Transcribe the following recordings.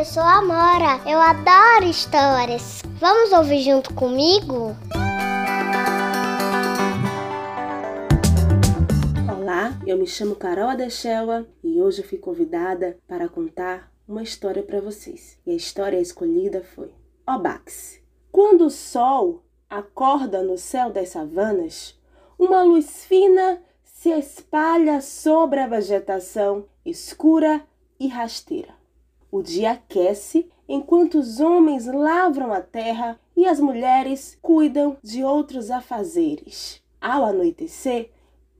eu sou a Mora. Eu adoro histórias. Vamos ouvir junto comigo? Olá, eu me chamo Carol Adechelwa e hoje fui convidada para contar uma história para vocês. E a história escolhida foi Obax. Quando o sol acorda no céu das savanas, uma luz fina se espalha sobre a vegetação escura e rasteira. O dia aquece enquanto os homens lavram a terra e as mulheres cuidam de outros afazeres. Ao anoitecer,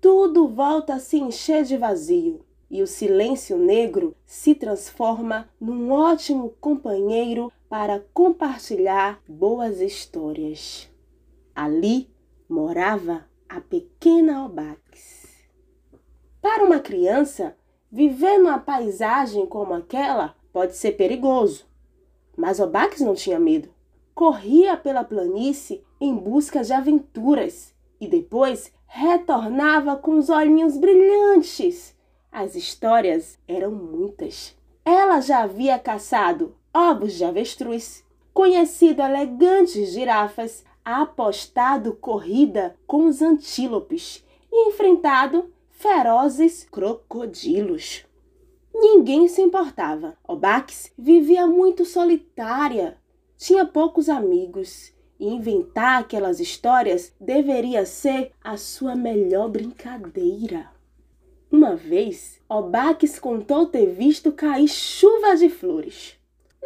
tudo volta a se encher de vazio e o silêncio negro se transforma num ótimo companheiro para compartilhar boas histórias. Ali morava a pequena Obax. Para uma criança, viver numa paisagem como aquela pode ser perigoso. Mas Obax não tinha medo. Corria pela planície em busca de aventuras e depois retornava com os olhinhos brilhantes. As histórias eram muitas. Ela já havia caçado ovos de avestruz, conhecido elegantes girafas, apostado corrida com os antílopes e enfrentado ferozes crocodilos. Ninguém se importava. Obax vivia muito solitária, tinha poucos amigos e inventar aquelas histórias deveria ser a sua melhor brincadeira. Uma vez, Obax contou ter visto cair chuva de flores.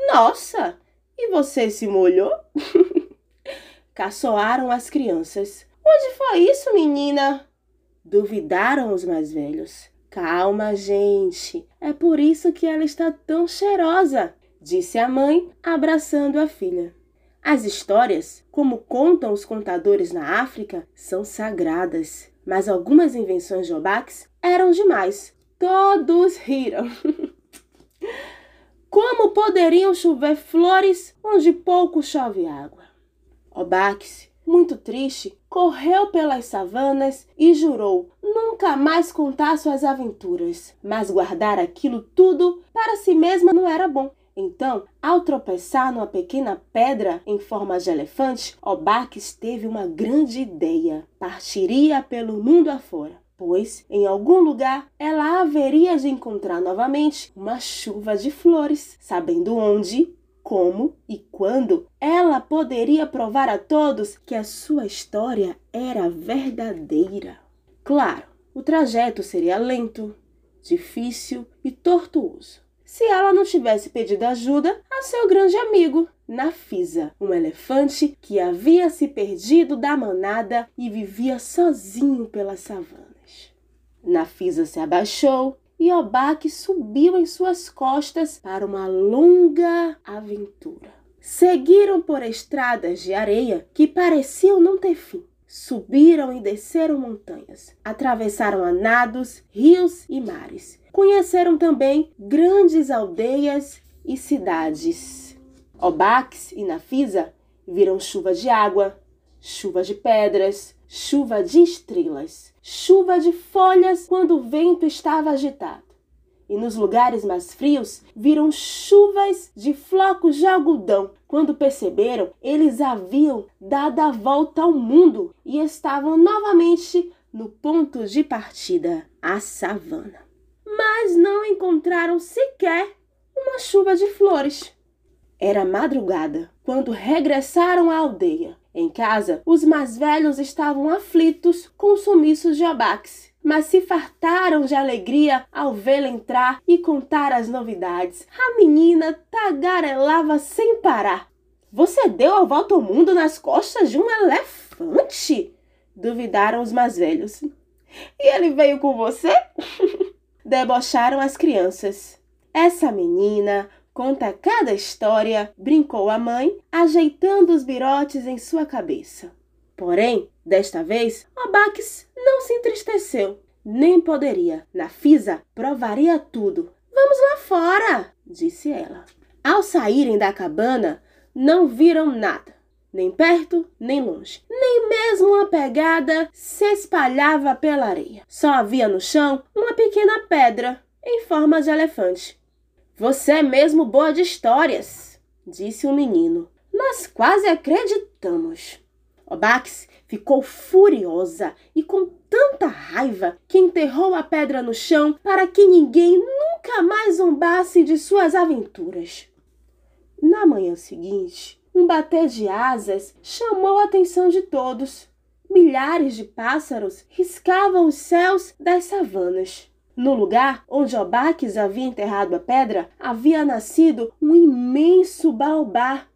Nossa! E você se molhou? Caçoaram as crianças. Onde foi isso, menina? Duvidaram os mais velhos. Calma, gente. É por isso que ela está tão cheirosa, disse a mãe, abraçando a filha. As histórias, como contam os contadores na África, são sagradas, mas algumas invenções de Obax eram demais. Todos riram. Como poderiam chover flores onde pouco chove água? Obax muito triste, correu pelas savanas e jurou nunca mais contar suas aventuras. Mas guardar aquilo tudo para si mesma não era bom. Então, ao tropeçar numa pequena pedra em forma de elefante, Obaques teve uma grande ideia. Partiria pelo mundo afora, pois em algum lugar ela haveria de encontrar novamente uma chuva de flores. Sabendo onde, como e quando ela poderia provar a todos que a sua história era verdadeira. Claro, o trajeto seria lento, difícil e tortuoso. Se ela não tivesse pedido ajuda a seu grande amigo, Nafisa, um elefante que havia se perdido da manada e vivia sozinho pelas savanas. Nafisa se abaixou e Obaque subiu em suas costas para uma longa aventura. Seguiram por estradas de areia que pareciam não ter fim. Subiram e desceram montanhas, atravessaram anados, rios e mares. Conheceram também grandes aldeias e cidades. Obax e Nafisa viram chuva de água, chuva de pedras, chuva de estrelas, chuva de folhas quando o vento estava agitado. E nos lugares mais frios viram chuvas de flocos de algodão. Quando perceberam, eles haviam dado a volta ao mundo e estavam novamente no ponto de partida, a savana. Mas não encontraram sequer uma chuva de flores. Era madrugada quando regressaram à aldeia. Em casa, os mais velhos estavam aflitos com sumiços de Abax, mas se fartaram de alegria ao vê-la entrar e contar as novidades. A menina tagarelava sem parar. Você deu a volta ao mundo nas costas de um elefante? Duvidaram os mais velhos. E ele veio com você? Debocharam as crianças. Essa menina Conta cada história, brincou a mãe, ajeitando os birotes em sua cabeça. Porém, desta vez, Obaques não se entristeceu. Nem poderia. Nafisa provaria tudo. Vamos lá fora, disse ela. Ao saírem da cabana, não viram nada, nem perto nem longe. Nem mesmo uma pegada se espalhava pela areia. Só havia no chão uma pequena pedra em forma de elefante. Você é mesmo boa de histórias, disse o menino. Nós quase acreditamos. Obax ficou furiosa e com tanta raiva que enterrou a pedra no chão para que ninguém nunca mais zombasse de suas aventuras. Na manhã seguinte, um bater de asas chamou a atenção de todos. Milhares de pássaros riscavam os céus das savanas. No lugar onde Obaques havia enterrado a pedra, havia nascido um imenso baobá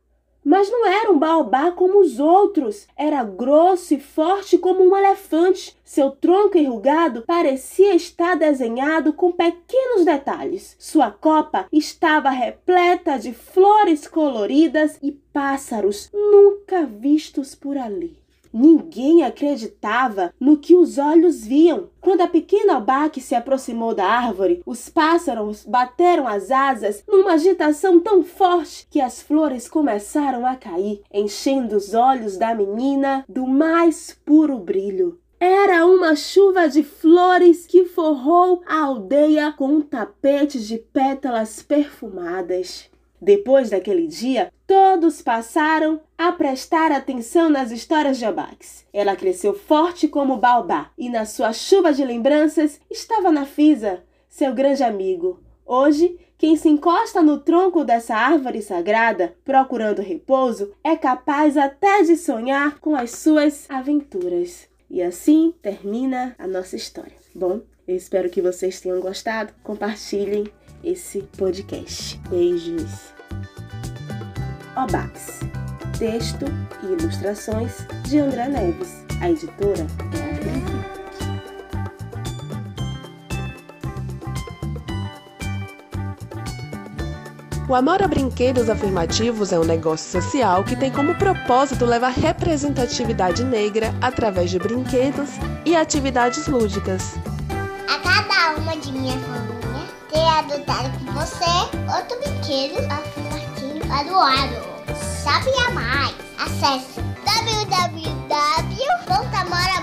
mas não era um baobá como os outros. Era grosso e forte como um elefante. Seu tronco enrugado parecia estar desenhado com pequenos detalhes. Sua copa estava repleta de flores coloridas e pássaros nunca vistos por ali. Ninguém acreditava no que os olhos viam. Quando a pequena albaque se aproximou da árvore, os pássaros bateram as asas numa agitação tão forte que as flores começaram a cair, enchendo os olhos da menina do mais puro brilho. Era uma chuva de flores que forrou a aldeia com um tapete de pétalas perfumadas. Depois daquele dia, todos passaram a prestar atenção nas histórias de Abax. Ela cresceu forte como baobá e na sua chuva de lembranças estava Nafisa, seu grande amigo. Hoje, quem se encosta no tronco dessa árvore sagrada, procurando repouso, é capaz até de sonhar com as suas aventuras. E assim termina a nossa história. Bom, eu espero que vocês tenham gostado. Compartilhem esse podcast. Beijos. Obax. Texto e ilustrações de André Neves. A editora é a Brinque. O Amora Brinquedos Afirmativos é um negócio social que tem como propósito levar representatividade negra através de brinquedos e atividades lúdicas. A cada uma de minha família ter adotado com você outro brinquedo afirmativo para o ano. Sabia mais? Acesse www.amorabonecas